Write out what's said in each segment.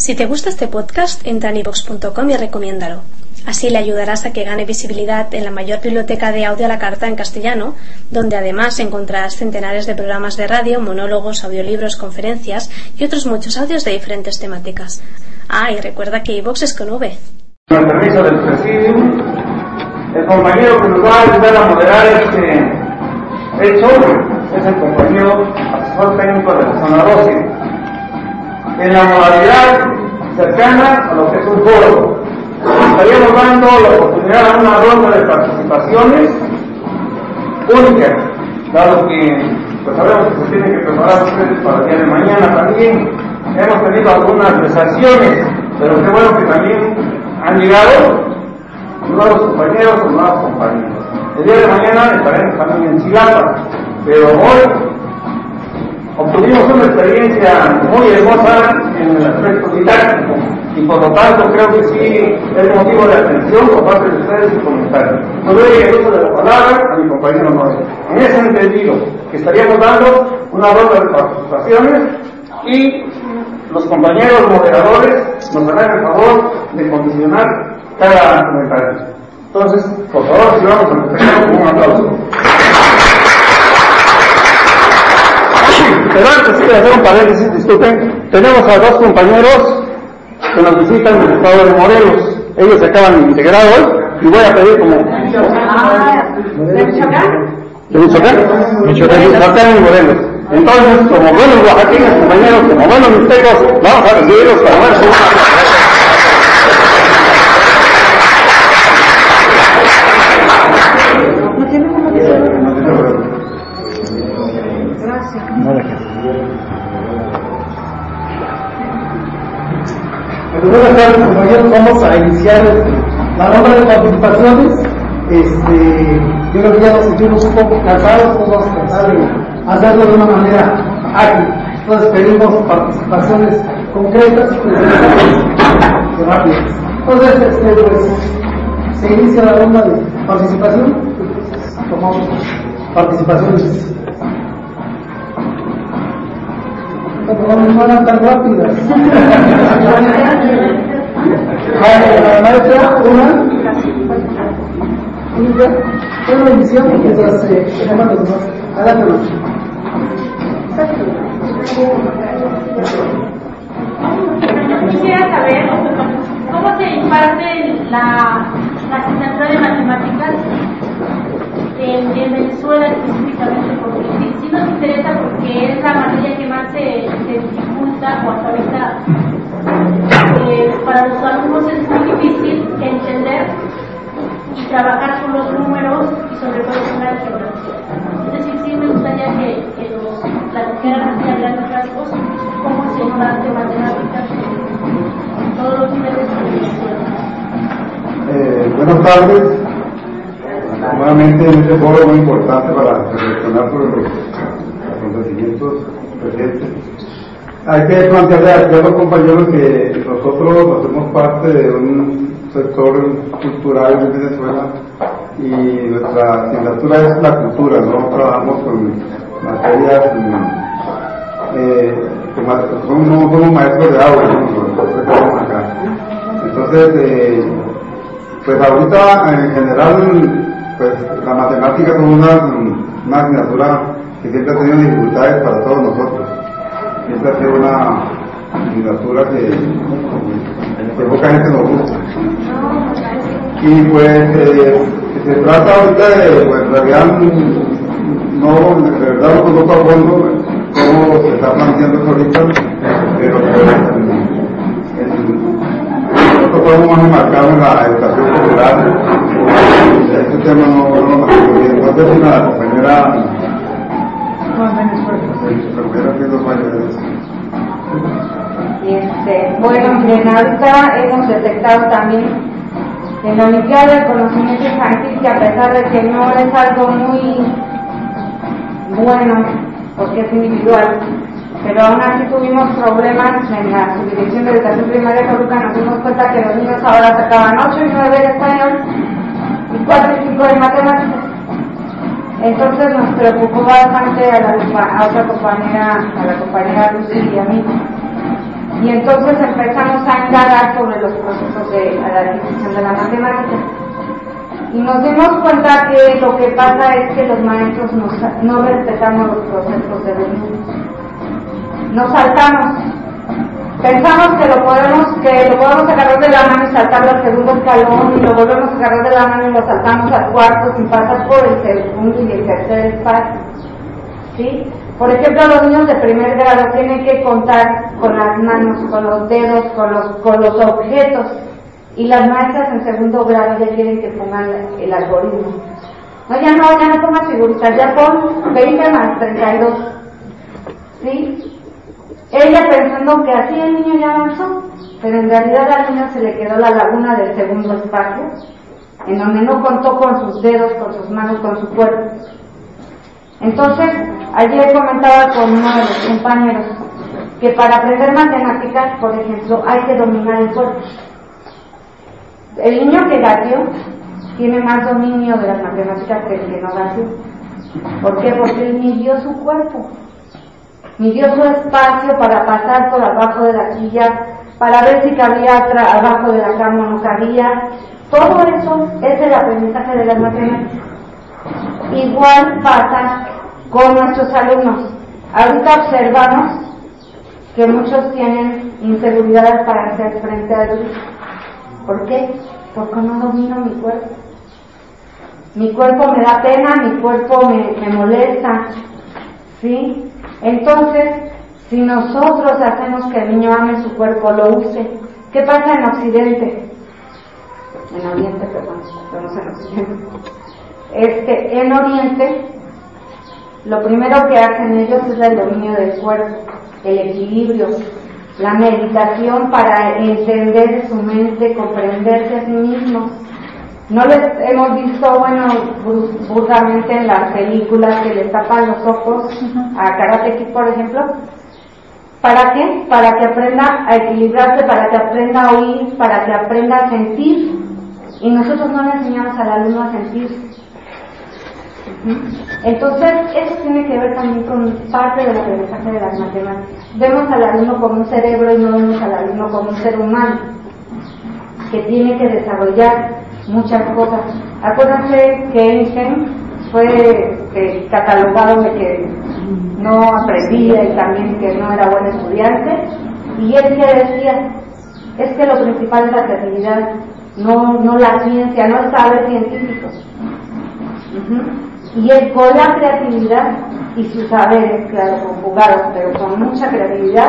Si te gusta este podcast, entra en ivox.com y recomiéndalo. Así le ayudarás a que gane visibilidad en la mayor biblioteca de audio a la carta en castellano, donde además encontrarás centenares de programas de radio, monólogos, audiolibros, conferencias y otros muchos audios de diferentes temáticas. Ah, y recuerda que iVox es con V. Con el permiso del presidium, el compañero que nos va a a moderar este hecho es el compañero asesor técnico de la zona 12. En la modalidad cercana a lo que es un foro, estaríamos dando la oportunidad a una ronda de participaciones única, dado que pues sabemos que se tienen que preparar ustedes para el día de mañana también. Hemos tenido algunas deserciones, pero qué bueno que también han llegado nuevos compañeros o nuevas compañeras. El día de mañana estaremos también en Chilapa, pero hoy obtuvimos una experiencia muy hermosa en el aspecto didáctico y por lo tanto creo que sí es motivo de atención por parte de ustedes y comentarios. No doy el uso de la palabra a mi compañero Noé. En ese entendido, que estaríamos dando una ronda de participaciones y los compañeros moderadores nos harán el favor de condicionar cada comentario. Entonces, por favor, si vamos a empezar con un aplauso. Pero antes quiero hacer un paréntesis, disculpen, tenemos a dos compañeros que nos visitan del estado de Morelos. Ellos se acaban de integrar hoy y voy a pedir como... ¿De Michoacán? ¿De Michoacán? Michoacán y Morelos. Entonces, como buenos oaxaqueños, compañeros, como buenos mixtecos, vamos a recibirlos para ver Buenas tardes, compañeros. Vamos a iniciar la ronda de participaciones. Este, yo creo que ya nos sentimos un poco cansados, pues vamos a tratar de hacerlo de una manera ágil. Entonces pedimos participaciones concretas y rápidas. Entonces, este, pues, se inicia la ronda de participación. Tomamos participaciones. No fueran tan rápidas. la maestra, una. Una iniciamos mientras se llaman los demás. Adelante. Quisiera saber cómo se imparte la, la asignatura de matemáticas en, en Venezuela específicamente, porque sí, nos interesa porque es la materia que más se, se dificulta o hasta ahorita eh, para los alumnos es muy difícil entender y trabajar con los números y sobre todo con la geografía. Es decir, sí me gustaría que, que nos platicaran a grandes rasgos cómo se imparte matemáticas en todos los niveles de Venezuela. Eh, buenas tardes. Nuevamente en este foro muy importante para reflexionar sobre los acontecimientos presentes. Hay que plantearle a los compañeros que nosotros hacemos parte de un sector cultural en Venezuela y nuestra asignatura es la cultura, no trabajamos con materias, eh, somos, maestros de aula, ¿no? Entonces, eh, pues ahorita en general pues la matemática es una, asignatura que siempre ha tenido dificultades para todos nosotros. Siempre ha sido una asignatura que, que poca gente nos gusta. Y pues eh, se trata ahorita de, pues en realidad, no, de verdad no conozco a fondo cómo se está planteando ahorita, pero pues, nosotros podemos más enmarcado en la educación popular este tema no, no lo bien. ¿Cuánto es una compañera? Este, bueno, bien, ahorita hemos detectado también en la Olimpiada del Conocimiento Infantil que a pesar de que no es algo muy bueno, porque es individual, pero aún así tuvimos problemas en la subdirección de educación primaria de Coluca, nos dimos cuenta que los niños ahora sacaban 8 y 9 de español y 4 y 5 de matemáticas. Entonces nos preocupó bastante a, la, otra compañera, a la compañera Lucy y a mí. y entonces empezamos a indagar sobre los procesos de la adquisición de la matemática. Y nos dimos cuenta que lo que pasa es que los maestros no respetamos los procesos de los niños. Nos saltamos. Pensamos que lo podemos, que lo podemos agarrar de la mano y saltarlo al segundo escalón y lo volvemos a agarrar de la mano y lo saltamos al cuarto sin pasar por el segundo y el tercer espacio. ¿Sí? Por ejemplo, los niños de primer grado tienen que contar con las manos, con los dedos, con los, con los objetos. Y las maestras en segundo grado ya quieren que pongan el algoritmo. No, ya no, ya no pongas figuritas, ya pon 20 más 32. ¿Sí? Ella pensando que así el niño ya avanzó, pero en realidad al niño se le quedó la laguna del segundo espacio, en donde no contó con sus dedos, con sus manos, con su cuerpo. Entonces, ayer comentaba con uno de los compañeros que para aprender matemáticas, por ejemplo, hay que dominar el cuerpo. El niño que gateó tiene más dominio de las matemáticas que el que no gateó. ¿Por qué? Porque él midió su cuerpo, midió su espacio para pasar por abajo de la silla, para ver si cabía abajo de la cama o no cabía. Todo eso es el aprendizaje de las matemáticas. Igual pasa con nuestros alumnos. Ahorita observamos que muchos tienen inseguridad para hacer frente a Dios. ¿Por qué? Porque no domino mi cuerpo. Mi cuerpo me da pena, mi cuerpo me molesta. ¿Sí? Entonces, si nosotros hacemos que el niño ame su cuerpo, lo use, ¿qué pasa en Occidente? En Oriente, perdón, estamos en Occidente. Este, en Oriente, lo primero que hacen ellos es el dominio del cuerpo, el equilibrio, la meditación para entender su mente, comprenderse a sí mismos. No les hemos visto, bueno, burlamente en las películas que les tapan los ojos a Karate Kid, por ejemplo. ¿Para qué? Para que aprenda a equilibrarse, para que aprenda a oír, para que aprenda a sentir. Y nosotros no le enseñamos al alumno a sentir. Entonces, eso tiene que ver también con parte del aprendizaje de las matemáticas. Vemos al alumno como un cerebro y no vemos al alumno como un ser humano que tiene que desarrollar muchas cosas. Acuérdense que Einstein fue catalogado de que no aprendía y también que no era buen estudiante. Y él que decía, es que lo principal es la creatividad, no, no la ciencia, no el saber científico. Y él con la creatividad y sus saberes, claro, conjugados, pero con mucha creatividad,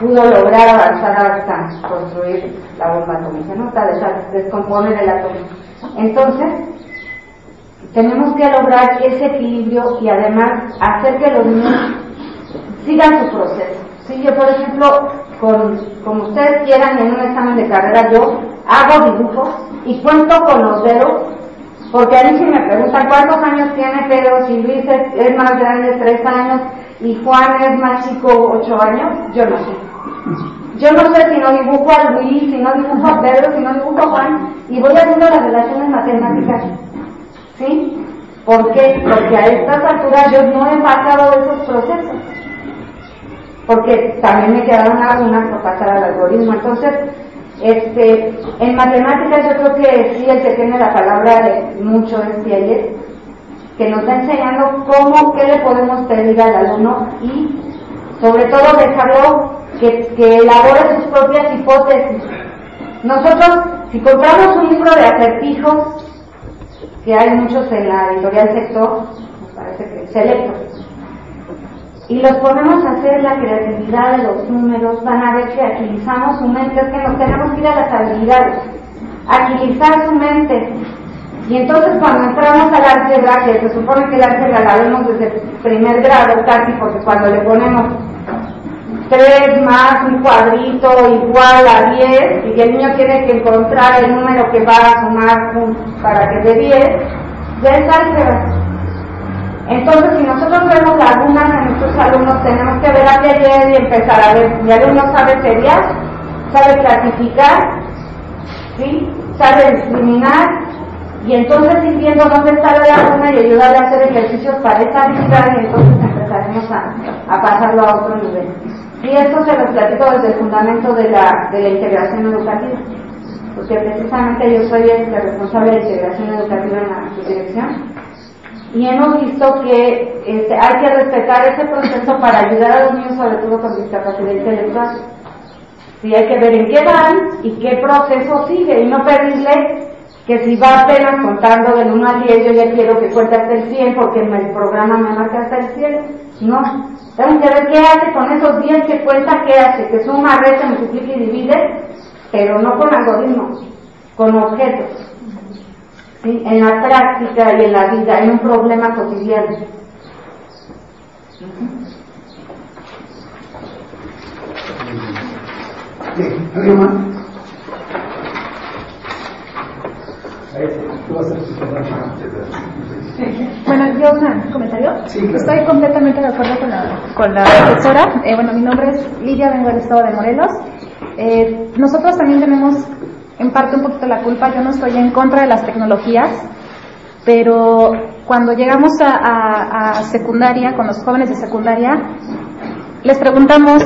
pudo lograr avanzar hasta construir la bomba atómica, ¿no? Hasta descomponer el átomo. Entonces, tenemos que lograr ese equilibrio y además hacer que los niños sigan su proceso. Si yo, por ejemplo, como ustedes quieran, en un examen de carrera, yo hago dibujos y cuento con los dedos porque a mí si me preguntan cuántos años tiene Pedro, si Luis es, más grande, tres años, y Juan es más chico, ocho años, yo no sé. Yo no sé si no dibujo a Luis, si no dibujo a Pedro, si no dibujo a Juan, y voy haciendo las relaciones matemáticas. ¿Sí? ¿Por qué? Porque a estas alturas yo no he pasado esos procesos. Porque también me quedaron algunas por pasar al algoritmo. Entonces, este, en matemáticas yo creo que sí el que tiene la palabra de mucho es Piaget, que nos está enseñando cómo, qué le podemos pedir al alumno y sobre todo dejarlo que, que elabore sus propias hipótesis. Nosotros, si compramos un libro de acertijos, que hay muchos en la editorial sector, me parece que selectos, y los ponemos a hacer la creatividad de los números, van a ver que agilizamos su mente, es que nos tenemos que ir a las habilidades, agilizar su mente. Y entonces cuando entramos al álgebra, que se supone que el álgebra la vemos desde primer grado casi, porque cuando le ponemos 3 más un cuadrito igual a 10, y el niño tiene que encontrar el número que va a sumar para que dé 10, ya es álgebra. Entonces, si nosotros vemos lagunas en nuestros alumnos, tenemos que ver a ayer y empezar a ver. Mi alumno sabe seriar, sabe clasificar, ¿sí? sabe discriminar, y entonces ir viendo dónde está la laguna y ayudarle a hacer ejercicios para esta habilidad y entonces empezaremos a, a pasarlo a otro nivel. Y esto se los platico desde el fundamento de la, de la integración educativa, porque precisamente yo soy el responsable de integración educativa en la subdirección y hemos visto que este, hay que respetar ese proceso para ayudar a los niños, sobre todo con discapacidad intelectual. Sí, hay que ver en qué van y qué proceso sigue y no pedirle que si va apenas contando del 1 al 10, yo ya quiero que cuente hasta el 100 porque el programa me marca hasta el 100. No, tenemos que ver qué hace con esos 10 que cuenta, qué hace, que suma, resta, multiplica y divide, pero no con algoritmos, con objetos. ¿sí? en la práctica y en la vida, en un problema cotidiano. Bueno, yo un comentario. Estoy completamente de acuerdo con la, con la profesora. Eh, bueno, mi nombre es Lidia, vengo del estado de Morelos. Eh, nosotros también tenemos en parte un poquito la culpa. Yo no estoy en contra de las tecnologías, pero cuando llegamos a, secundaria, con los jóvenes de secundaria, les preguntamos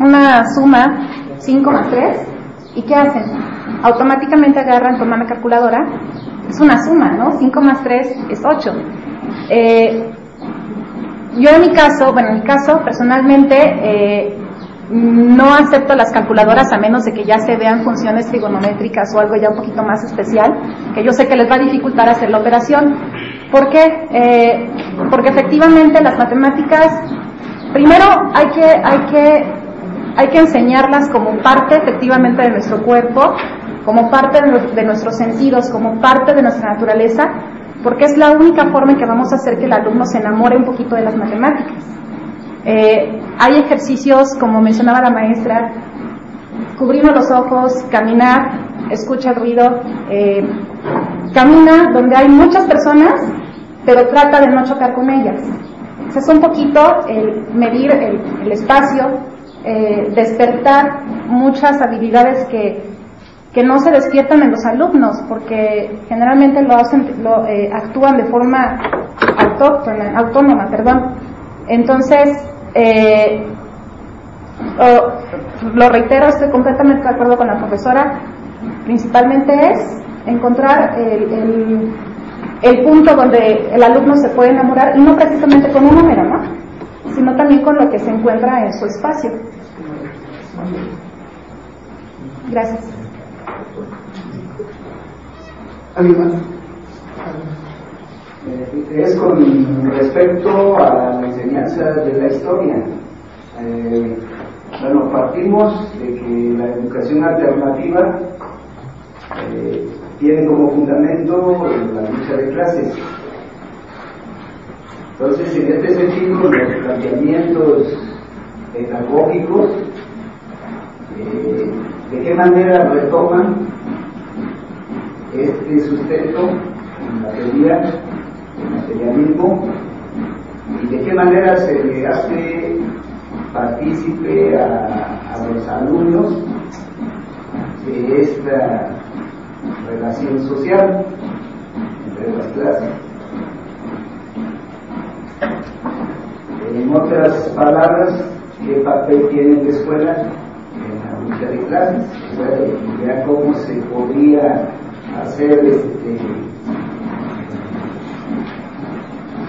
una suma 5 más 3 y ¿qué hacen? Automáticamente agarran, toman la calculadora, es una suma, ¿no? 5 más 3 es 8. Eh, yo en mi caso, bueno, en mi caso personalmente, eh, no acepto las calculadoras a menos de que ya se vean funciones trigonométricas o algo ya un poquito más especial, que yo sé que les va a dificultar hacer la operación. ¿Por qué? Eh, porque efectivamente las matemáticas, primero hay que, hay, que, hay que enseñarlas como parte efectivamente de nuestro cuerpo, como parte de, nuestros sentidos, como parte de nuestra naturaleza, porque es la única forma en que vamos a hacer que el alumno se enamore un poquito de las matemáticas. Eh, hay ejercicios, como mencionaba la maestra, cubrimos los ojos, caminar, escucha el ruido, eh, camina donde hay muchas personas, pero trata de no chocar con ellas. es un poquito el medir el, espacio, eh, despertar muchas habilidades que, que no se despiertan en los alumnos, porque generalmente lo hacen, lo, actúan de forma autóctona, autónoma, perdón. Entonces, eh, lo reitero, estoy completamente de acuerdo con la profesora, principalmente es encontrar el, el, punto donde el alumno se puede enamorar, y no precisamente con un número, ¿no? sino también con lo que se encuentra en su espacio. Gracias. Eh, es con respecto a la enseñanza de la historia. Eh, bueno, partimos de que la educación alternativa eh, tiene como fundamento la lucha de clases. Entonces, en este sentido, los planteamientos pedagógicos, ¿de qué manera retoman este sustento en la teoría materialismo. Y de qué manera se le hace partícipe a, los alumnos de esta relación social entre las clases. En otras palabras, ¿qué papel tiene la escuela la de clases? ya cómo se podría hacer este,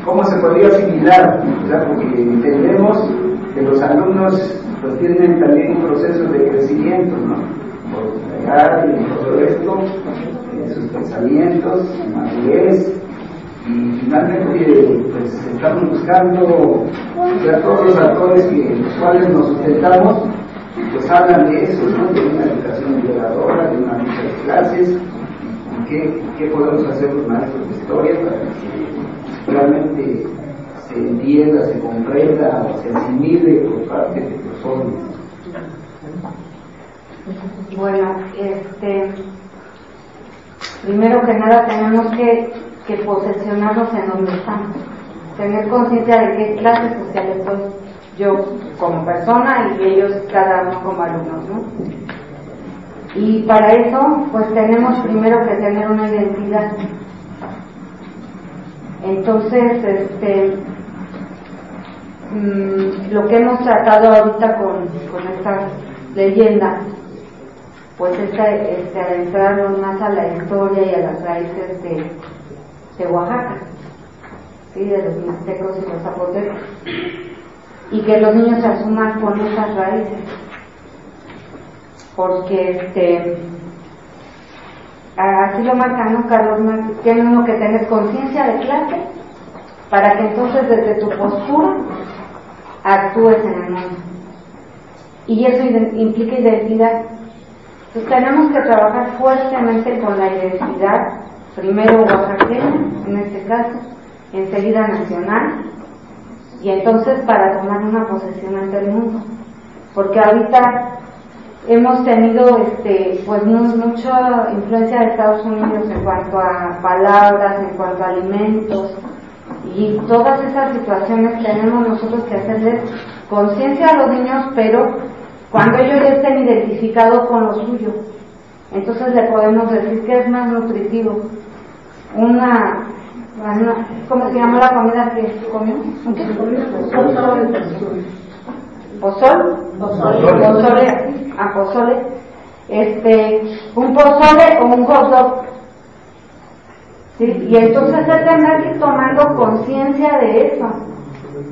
¿Cómo se podría asimilar? Porque entendemos que los alumnos pues, tienen también un proceso de crecimiento, ¿no? Por llegar y todo esto, en sus pensamientos, madurez, y finalmente pues, estamos buscando, ya todos los actores que, los cuales nos sustentamos, pues hablan de eso, ¿no? de una educación liberadora, de una lucha de clases, ¿Qué, ¿Qué, podemos hacer los maestros de historia para que realmente se entienda, se comprenda o se asimile por parte de los jóvenes. Bueno, este, primero que nada tenemos que, que posesionarnos en donde estamos, tener conciencia de qué clase social estoy yo como persona y ellos cada uno como alumnos, ¿no? Y para eso, pues tenemos primero que tener una identidad entonces, este, mm, lo que hemos tratado ahorita con, con esta leyenda, pues es este, adentrarnos más a la historia y a las raíces de, de Oaxaca, ¿sí? de los mixtecos y los zapotecos, y que los niños se asuman con esas raíces, porque este así lo marca ¿no? Carlos tiene uno que tener conciencia de clase para que entonces desde tu postura actúes en el mundo. Y eso implica identidad. Entonces tenemos que trabajar fuertemente con la identidad, primero oaxaqueña, en este caso, enseguida nacional, y entonces para tomar una posesión ante el mundo. Porque ahorita hemos tenido este pues mucha influencia de Estados Unidos en cuanto a palabras, en cuanto a alimentos y todas esas situaciones tenemos nosotros que hacerles conciencia a los niños, pero cuando ellos ya estén identificados con lo suyo, entonces le podemos decir que es más nutritivo. Una, ¿cómo se llama la comida que comió? ¿Pozol? Pozole a pozole, este, un pozole o un hot. ¿Sí? Y entonces él tendrá que ir tomando conciencia de eso.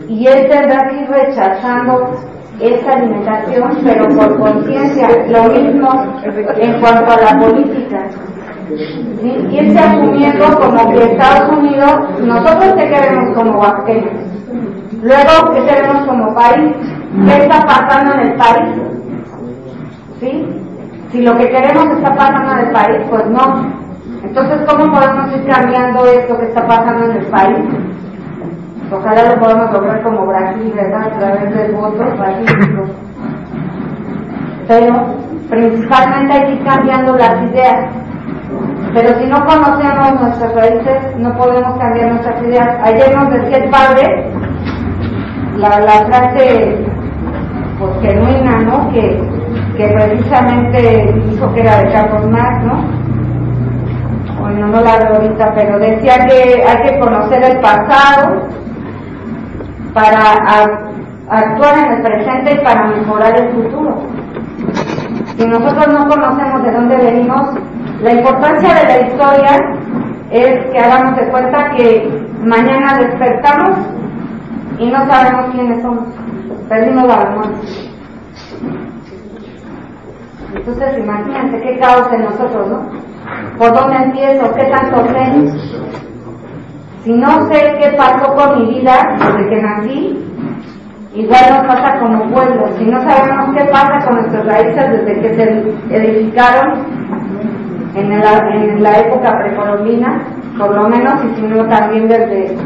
Y él tendrá que ir rechazando esa alimentación, pero por conciencia. Lo mismo en cuanto a la política. ¿Sí? Irse asumiendo como que Estados Unidos, nosotros qué queremos como oaxaqueños. Luego, ¿qué queremos como país? ¿Qué está pasando en el país? Si lo que queremos está pasando en el país, pues no. Entonces, ¿cómo podemos ir cambiando esto que está pasando en el país? Ojalá lo podamos lograr como Brasil, ¿verdad? A través del voto pacífico. Pero principalmente hay que ir cambiando las ideas. Pero si no conocemos nuestras raíces, no podemos cambiar nuestras ideas. Ayer nos decía el padre la, frase pues, genuina, ¿no? Que que precisamente dijo que era de Carlos Marx, ¿no? Bueno, no la veo ahorita, pero decía que hay que conocer el pasado para actuar en el presente y para mejorar el futuro. Si nosotros no conocemos de dónde venimos, la importancia de la historia es que hagamos de cuenta que mañana despertamos y no sabemos quiénes somos. Perdimos la memoria. Entonces, imagínense qué caos en nosotros, ¿no? ¿Por dónde empiezo? ¿Qué tanto sé? Si no sé qué pasó con mi vida desde que nací, igual nos pasa como pueblo. Si no sabemos qué pasa con nuestras raíces desde que se edificaron en la, en la época precolombina, por lo menos, y si no también desde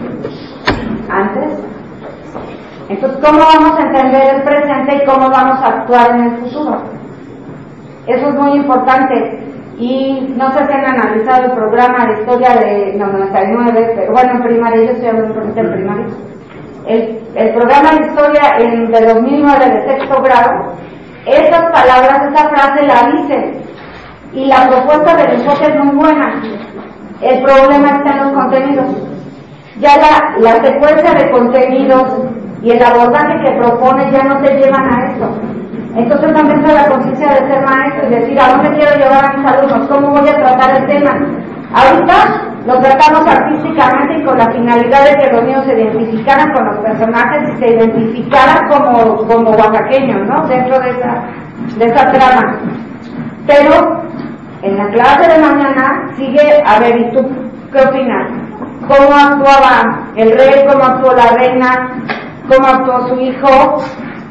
antes, entonces, ¿cómo vamos a entender el presente y cómo vamos a actuar en el futuro? Eso es muy importante. Y no sé si analizado el programa de historia de 99, pero bueno, en primaria, yo estoy hablando en primaria. El, el programa de historia en, de 2009 de sexto grado, esas palabras, esa frase la dice. Y la propuesta del enfoque es muy buena. El problema está en los contenidos. Ya la, la secuencia de contenidos y el abordaje que propone ya no te llevan a eso entonces también está la conciencia de ser maestro y decir a dónde quiero llevar a mis alumnos, cómo voy a tratar el tema. Ahorita lo tratamos artísticamente y con la finalidad de que los niños se identificaran con los personajes y se identificaran como, como oaxaqueños, ¿no? Dentro de esa, de esa trama. Pero en la clase de mañana sigue, a ver, ¿y tú qué opinas? ¿Cómo actuaba el rey? ¿Cómo actuó la reina? ¿Cómo actuó su hijo?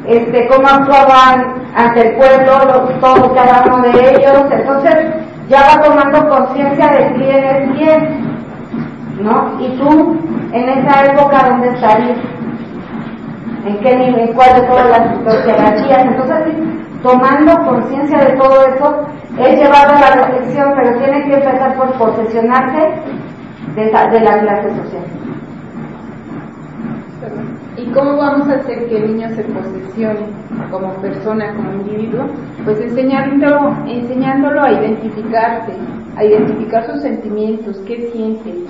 este, cómo actuaban ante el pueblo, todos, cada uno de ellos. Entonces ya va tomando conciencia de quién es quién, ¿no? Y tú, en esa época, ¿dónde estarías? ¿En qué nivel? ¿Cuál de todas las jerarquías? Entonces, tomando conciencia de todo eso, es llevado a la reflexión, pero tiene que empezar por posesionarse de, de la clase social. ¿Y cómo vamos a hacer que el niño se posesione como persona, como individuo? Pues enseñándolo, enseñándolo a identificarse, a identificar sus sentimientos, qué siente.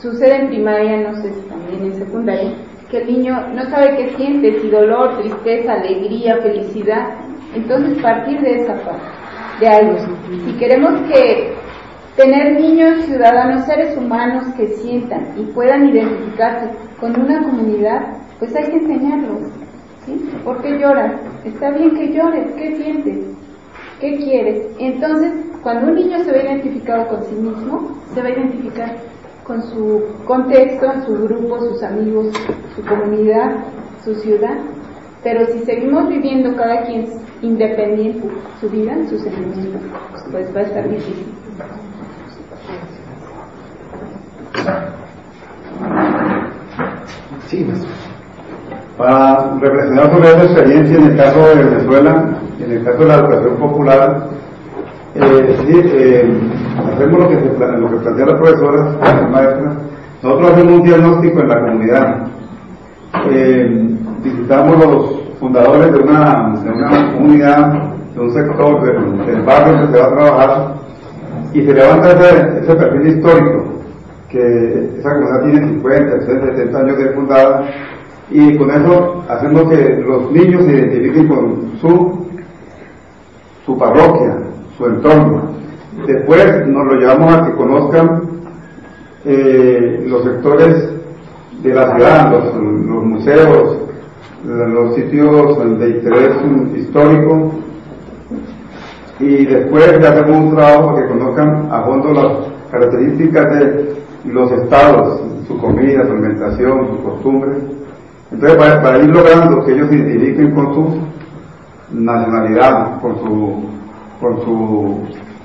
Sucede en primaria, no sé si también en secundaria, que el niño no sabe qué siente, si dolor, tristeza, alegría, felicidad. Entonces partir de esa parte, Si queremos que tener niños ciudadanos, seres humanos que sientan y puedan identificarse con una comunidad, pues hay que enseñarlos. ¿sí? ¿Por qué lloras? Está bien que llores, ¿qué sientes? ¿Qué quieres? Entonces, cuando un niño se ve identificado con sí mismo, se va a identificar con su contexto, su grupo, sus amigos, su comunidad, su ciudad. Pero si seguimos viviendo cada quien independiente, su vida, sus sentimientos, pues va a estar difícil. Sí, para reflexionar sobre esa experiencia en el caso de Venezuela, en el caso de la educación popular, eh, eh, hacemos lo que, se, lo que plantea la profesora, la maestra, nosotros hacemos un diagnóstico en la comunidad. Eh, visitamos los fundadores de una, de comunidad, de un sector del, barrio donde se va a trabajar, y se levanta ese, perfil histórico, que esa comunidad tiene 50, 60, 70 años de fundada, y con eso hacemos que los niños se identifiquen con su, su parroquia, su entorno. Después nos lo llevamos a que conozcan eh, los sectores de la ciudad, los museos, los sitios de interés histórico, y después le hacemos un trabajo que conozcan a fondo las características de los estados, su comida, su alimentación, sus costumbres. Entonces, para, ir logrando que ellos se identifiquen con su nacionalidad, con su, con su,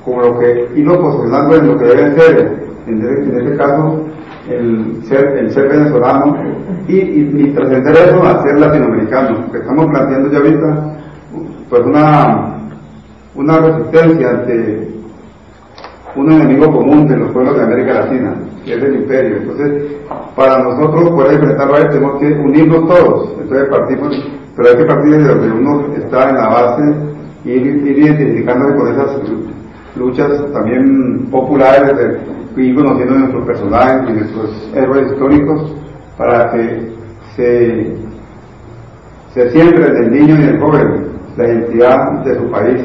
como lo que, irlo posicionando en lo que debe ser, en, en este caso, el ser, el ser venezolano y, y, trascender eso a ser latinoamericano, porque estamos planteando ya ahorita, pues una, una resistencia ante un enemigo común de los pueblos de América Latina, que es el imperio. Entonces, para nosotros poder enfrentarlo a él tenemos que unirnos todos. Entonces partimos, pero hay que partir desde donde uno está en la base y ir, ir identificándose con esas luchas también populares, de, ir conociendo nuestros personajes y nuestros héroes históricos para que se, se siembre en el niño y el joven la identidad de su país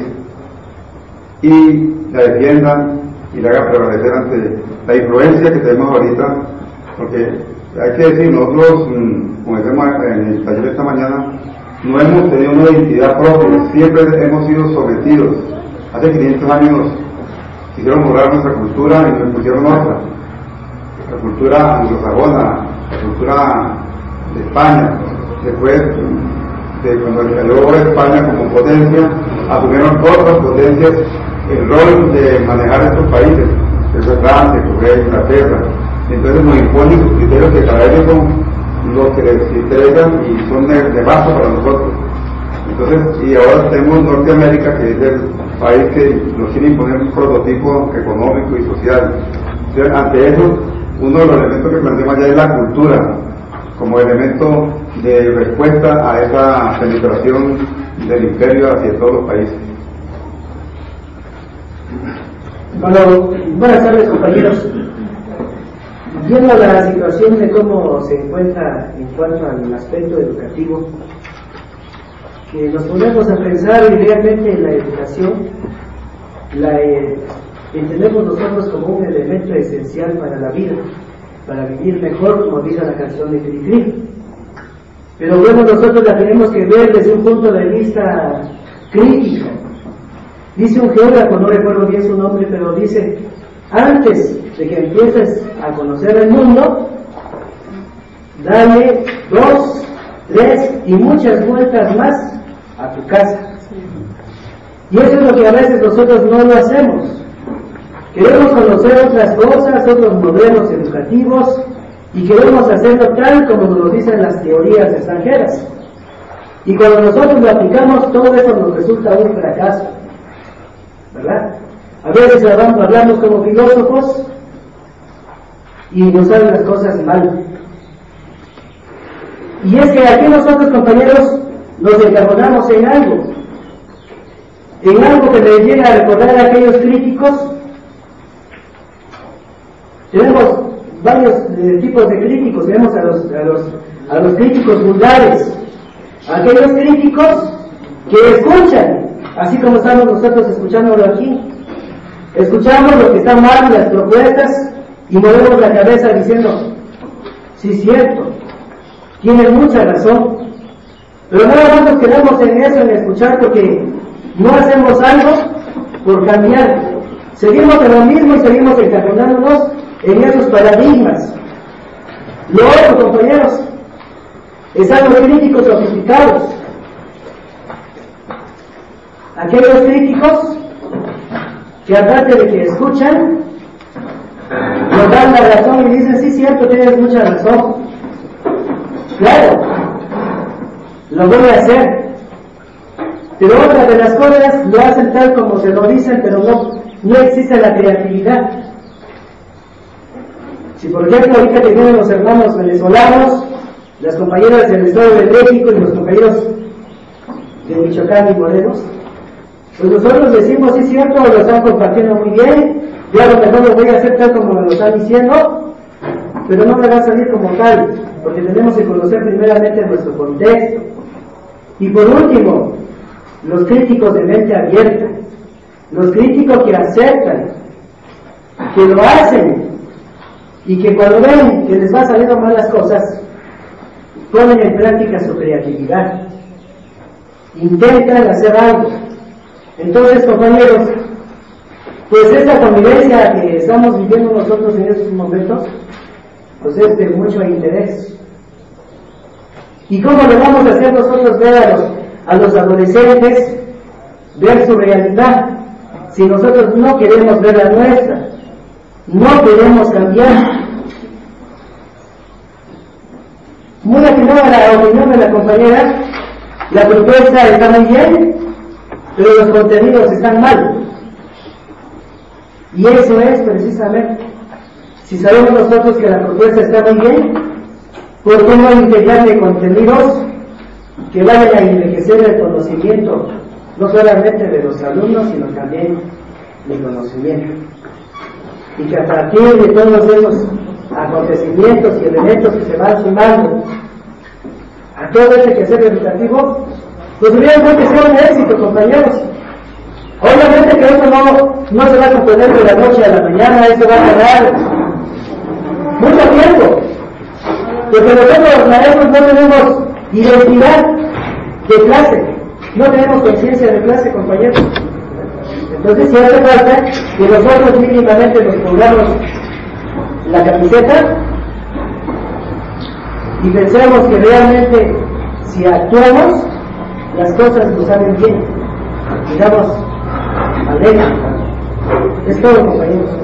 y la defiendan y la hagan prevalecer ante la influencia que tenemos ahorita, porque hay que decir, nosotros, como decimos en el taller esta mañana, no hemos tenido una identidad propia, siempre hemos sido sometidos. Hace 500 años quisieron borrar nuestra cultura y nos pusieron otra. La cultura anglosajona, la cultura de España. Después de cuando cayó España como potencia, asumieron otras potencias el rol de manejar estos países, es Francia, Corea, Inglaterra. Entonces nos imponen sus criterios que cada vez son los que les interesan y son de, de para nosotros. Entonces, y ahora tenemos Norteamérica, que es el país que nos quiere imponer un prototipo económico y social. Ante eso, uno de los elementos que planteamos ya es la cultura, como elemento de respuesta a esa penetración del imperio hacia todos los países. Bueno, buenas tardes compañeros. Viendo la situación de cómo se encuentra en cuanto al aspecto educativo, que nos ponemos a pensar y realmente la educación la eh, entendemos nosotros como un elemento esencial para la vida, para vivir mejor, como dice la canción de Cricri. Pero bueno, nosotros la tenemos que ver desde un punto de vista crítico. Dice un geógrafo, no recuerdo bien su nombre, pero dice, antes de que empieces a conocer el mundo, dale dos, tres y muchas vueltas más a tu casa. Y eso es lo que a veces nosotros no lo hacemos. Queremos conocer otras cosas, otros modelos educativos, y queremos hacerlo tal como nos dicen las teorías extranjeras. Y cuando nosotros lo aplicamos, todo eso nos resulta un fracaso. ¿Verdad? A veces hablamos como filósofos y nos salen las cosas mal. Y es que aquí nosotros, compañeros, nos encabonamos en algo, en algo que me llega a recordar a aquellos críticos. Tenemos varios eh, tipos de críticos, tenemos a los, a los, a los críticos vulgares, aquellos críticos que escuchan, así como estamos nosotros escuchándolo aquí. Escuchamos lo que está mal las propuestas y movemos la cabeza diciendo, sí, cierto, tienen mucha razón. Pero no nos quedamos en eso, en escuchar, porque no hacemos algo por cambiar. Seguimos en lo mismo y seguimos encajonándonos en esos paradigmas. Lo otro, compañeros, es algo críticos sofisticados. Aquellos críticos que aparte de que escuchan, nos dan la razón y dicen, sí, cierto, tienes mucha razón. Claro, lo voy a hacer. Pero otra de las cosas lo hacen tal como se lo dicen, pero no, no existe la creatividad. Si por ejemplo ahorita que vienen los hermanos venezolanos, las compañeras del Estado de México y los compañeros de Michoacán y Morelos, pues nosotros decimos, sí cierto, lo están compartiendo muy bien, yo a lo mejor lo voy a hacer tal como me lo están diciendo, pero no me va a salir como tal, porque tenemos que conocer primeramente nuestro contexto. Y por último, los críticos de mente abierta, los críticos que aceptan, que lo hacen y que cuando ven que les va saliendo mal las cosas, ponen en práctica su creatividad, intentan hacer algo. Entonces, compañeros, pues esta convivencia que estamos viviendo nosotros en estos momentos, pues es de mucho interés. ¿Y cómo le vamos a hacer nosotros ver a los, a los adolescentes ver su realidad si nosotros no queremos ver la nuestra? No queremos cambiar. Muy atinada la opinión de la compañera, la propuesta está muy bien, pero los contenidos están mal. Y eso es precisamente, si sabemos nosotros que la propuesta está muy bien, ¿por qué no integrarle contenidos que vayan a enriquecer el conocimiento, no solamente de los alumnos, sino también del conocimiento? Y que a partir de todos esos acontecimientos y elementos que se van sumando a todo ese quehacer educativo, pues hubiera que sea un éxito, compañeros. Obviamente que eso no, no se va a componer de la noche a la mañana, eso va a tardar mucho tiempo. Porque nosotros los maestros no tenemos identidad de clase, no tenemos conciencia de clase, compañeros. Entonces, si hace falta que nosotros mínimamente nos pongamos la camiseta y pensemos que realmente si actuamos, las cosas nos salen bien. Digamos, alegre. Es todo, compañeros.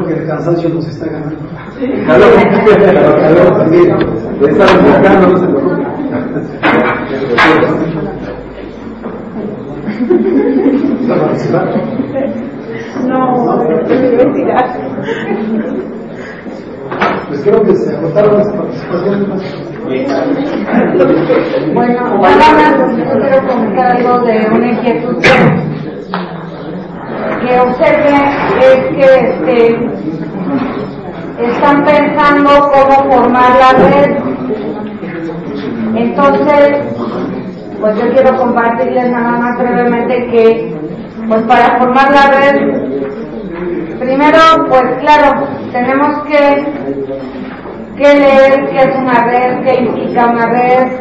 Creo que el cansancio nos está ganando. Calor, calor también. Estamos buscando, no se preocupe. ¿Va a participar? No. Pues creo que se agotaron las participaciones. Bueno, más yo quiero comentar algo de una inquietud que observen es que este, están pensando cómo formar la red. Entonces, pues yo quiero compartirles nada más brevemente que, pues para formar la red, primero, pues claro, tenemos que, que leer qué es una red, qué implica una red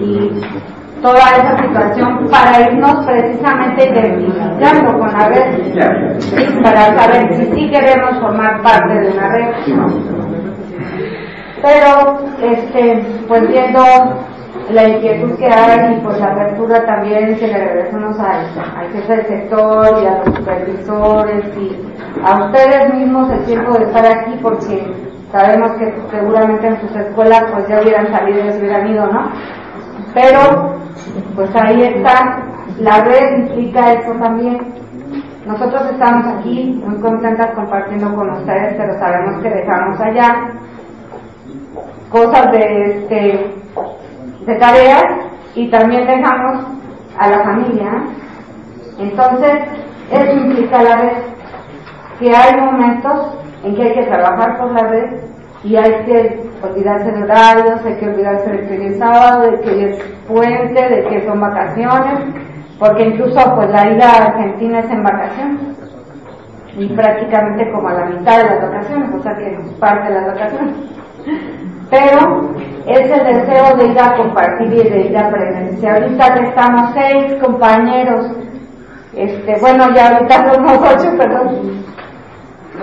y toda esa situación para irnos precisamente identificando con la red, para saber si sí queremos formar parte de una red. Pero, este, pues viendo la inquietud que hay y pues la apertura también que le regresamos al, al jefe del sector y a los supervisores y a ustedes mismos el tiempo de estar aquí porque sabemos que seguramente en sus escuelas pues ya hubieran salido y se hubieran ido, ¿no? Pero pues ahí está, la red implica eso también. Nosotros estamos aquí muy contentas compartiendo con ustedes, pero sabemos que dejamos allá cosas de este de tareas y también dejamos a la familia. Entonces, eso implica a la vez que hay momentos en que hay que trabajar por la red y hay que olvidarse de horarios, hay que olvidarse de que es sábado, de que es puente, de que son vacaciones, porque incluso pues la ida a Argentina es en vacaciones y prácticamente como a la mitad de las vacaciones, o sea que parte de las vacaciones. Pero es el deseo de ir a compartir y de ir a presenciar. Ahorita que estamos seis compañeros, este, bueno, ya ahorita somos ocho, perdón,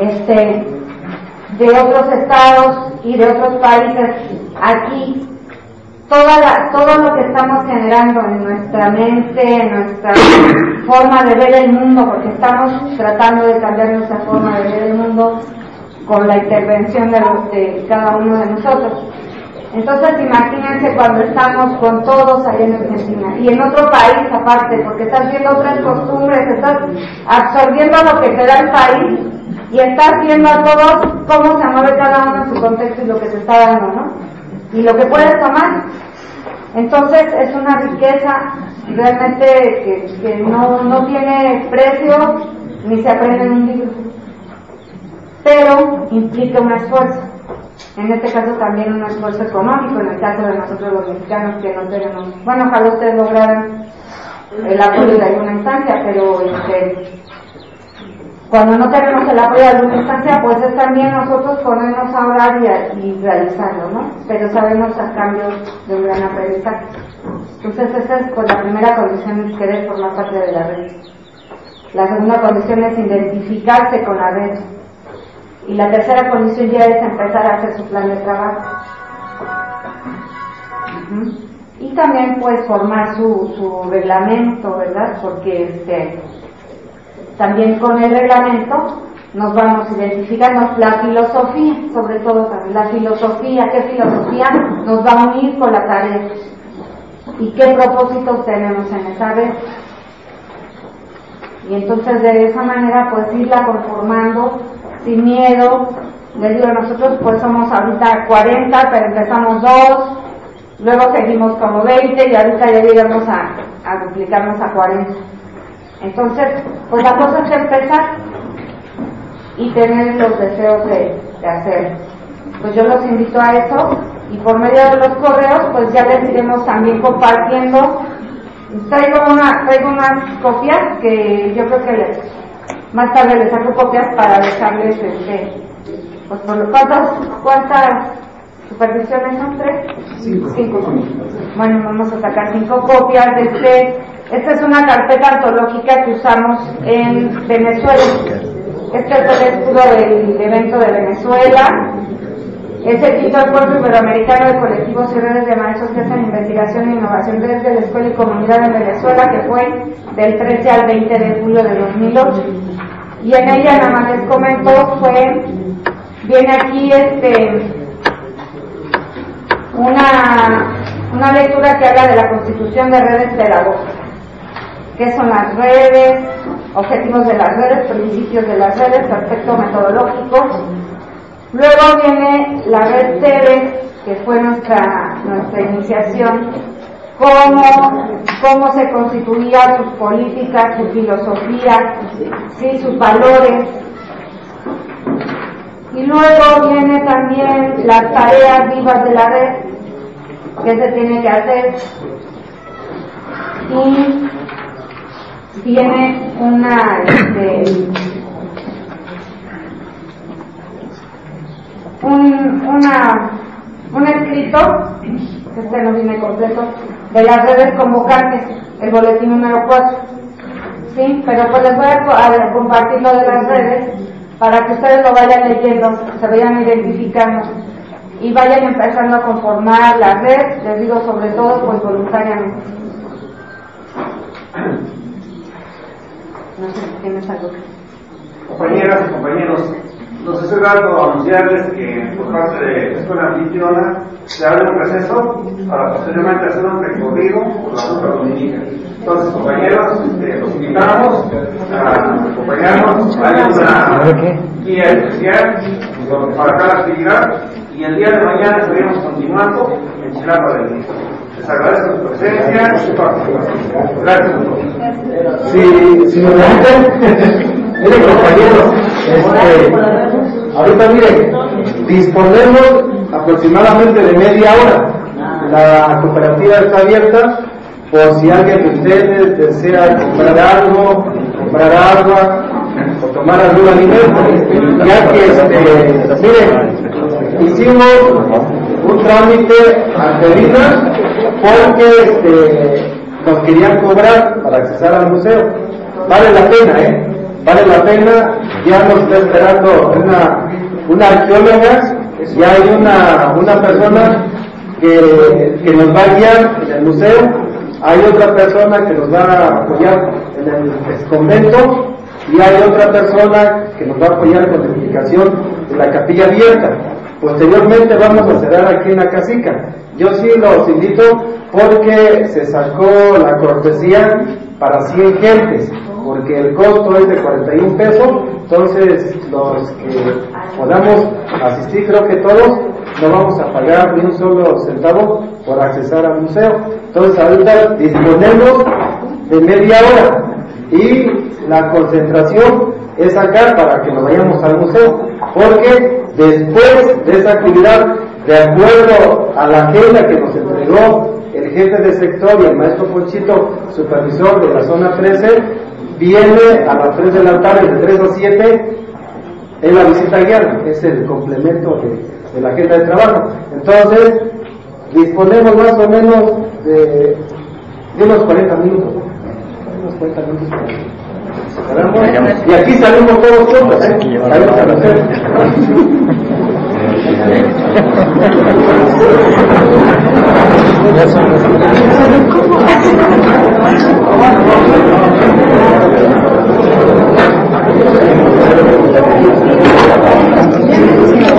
este, de otros estados y de otros países aquí toda la, todo lo que estamos generando en nuestra mente, en nuestra forma de ver el mundo, porque estamos tratando de cambiar nuestra forma de ver el mundo con la intervención de, de cada uno de nosotros. Entonces imagínense cuando estamos con todos allá en Argentina y en otro país aparte, porque estás viendo otras costumbres, estás absorbiendo lo que te da el país y estás viendo a todos cómo se mueve cada uno en su contexto y lo que se está dando, ¿no? Y lo que puedes tomar. Entonces es una riqueza realmente que, que no, no tiene precio ni se aprende en un libro, pero implica un esfuerzo. En este caso también un esfuerzo económico, en el caso de nosotros los mexicanos que no tenemos, bueno, ojalá ustedes lograran el apoyo de alguna instancia, pero este, cuando no tenemos el apoyo de alguna instancia, pues es también nosotros ponernos a orar y, realizarlo, ¿no? Pero sabemos a cambio de un gran aprendizaje. Entonces esa es pues, la primera condición es querer formar parte de la red. La segunda condición es identificarse con la red. Y la tercera condición ya es empezar a hacer su plan de trabajo. Y también pues formar su, su reglamento, ¿verdad? Porque este, también con el reglamento nos vamos identificando la filosofía, sobre todo también la filosofía, qué filosofía nos va a unir con la tarea y qué propósitos tenemos en esa red. Y entonces de esa manera pues irla conformando sin miedo. Les digo, nosotros pues somos ahorita 40, pero empezamos dos, luego seguimos como 20 y ahorita ya llegamos a, a duplicarnos a 40. Entonces, pues la cosa es empezar y tener los deseos de, de hacer. Pues yo los invito a eso y por medio de los correos, pues ya les iremos también compartiendo. Traigo, una, traigo unas copias que yo creo que les, más tarde les saco copias para dejarles, este, pues por cuántas, cuántas supervisiones son tres, cinco. Bueno, vamos a sacar cinco copias de este esta es una carpeta antológica que usamos en Venezuela. Este es el escudo del evento de Venezuela. Es el quinto encuentro iberoamericano de colectivos y redes de maestros que hacen investigación e innovación desde la escuela y comunidad en Venezuela, que fue del 13 al 20 de julio de 2008. Y en ella, nada más les comento, fue, viene aquí este, una, una lectura que habla de la constitución de redes pedagógicas qué son las redes, objetivos de las redes, principios de las redes, aspecto metodológico. Luego viene la red TEDx, que fue nuestra, nuestra iniciación, cómo, cómo se constituía sus políticas, su filosofía, ¿sí? sus valores. Y luego viene también las tareas vivas de la red, que se tiene que hacer. Y tiene una este, un, un escrito este no viene completo de las redes convocantes el boletín número 4 sí pero pues les voy a, compartir lo de las redes para que ustedes lo vayan leyendo se vayan identificando. Y vayan empezando a conformar la red les digo sobre todo pues voluntariamente Compañeras y compañeros, nos estoy dando a anunciarles que por parte de la Escuela Anfitriona se abre un receso para posteriormente hacer un recorrido por la ruta dominica. Entonces, compañeros, este, los invitamos a acompañarnos, hay una guía especial para cada actividad y el día de mañana estaremos continuando en Chilapa del Ministro. Les agradezco su presencia. Gracias. Si, si me permiten, miren compañeros, este, ahorita miren, disponemos aproximadamente de media hora. La cooperativa está abierta por si alguien de ustedes desea comprar algo, comprar agua o tomar algún alimento, ya que, este, miren, hicimos un trámite anterior porque este, nos querían cobrar para accesar al museo. Vale la pena, ¿eh? Vale la pena, ya nos está esperando una, una arqueóloga, ya hay una, una persona que, que nos va a guiar en el museo, hay otra persona que nos va a apoyar en el convento y hay otra persona que nos va a apoyar con la explicación de la capilla abierta. Posteriormente vamos a cerrar aquí en la casica. Yo sí los invito porque se sacó la cortesía para 100 gentes, porque el costo es de 41 pesos, entonces los que podamos asistir, creo que todos, no vamos a pagar ni un solo centavo por accesar al museo. Entonces ahorita disponemos de media hora y la concentración es acá para que nos vayamos al museo, porque después de esa actividad, de acuerdo a la agenda que nos entregó el jefe de sector y el maestro Ponchito, supervisor de la zona 13, viene a las 3 de la tarde, de 3 a 7, en la visita guiada, es el complemento de, de la agenda de trabajo. Entonces, disponemos más o menos de, de unos 40 minutos. Unos 40 minutos para- y aquí salimos todos juntos, ¿eh? Salimos a ですね。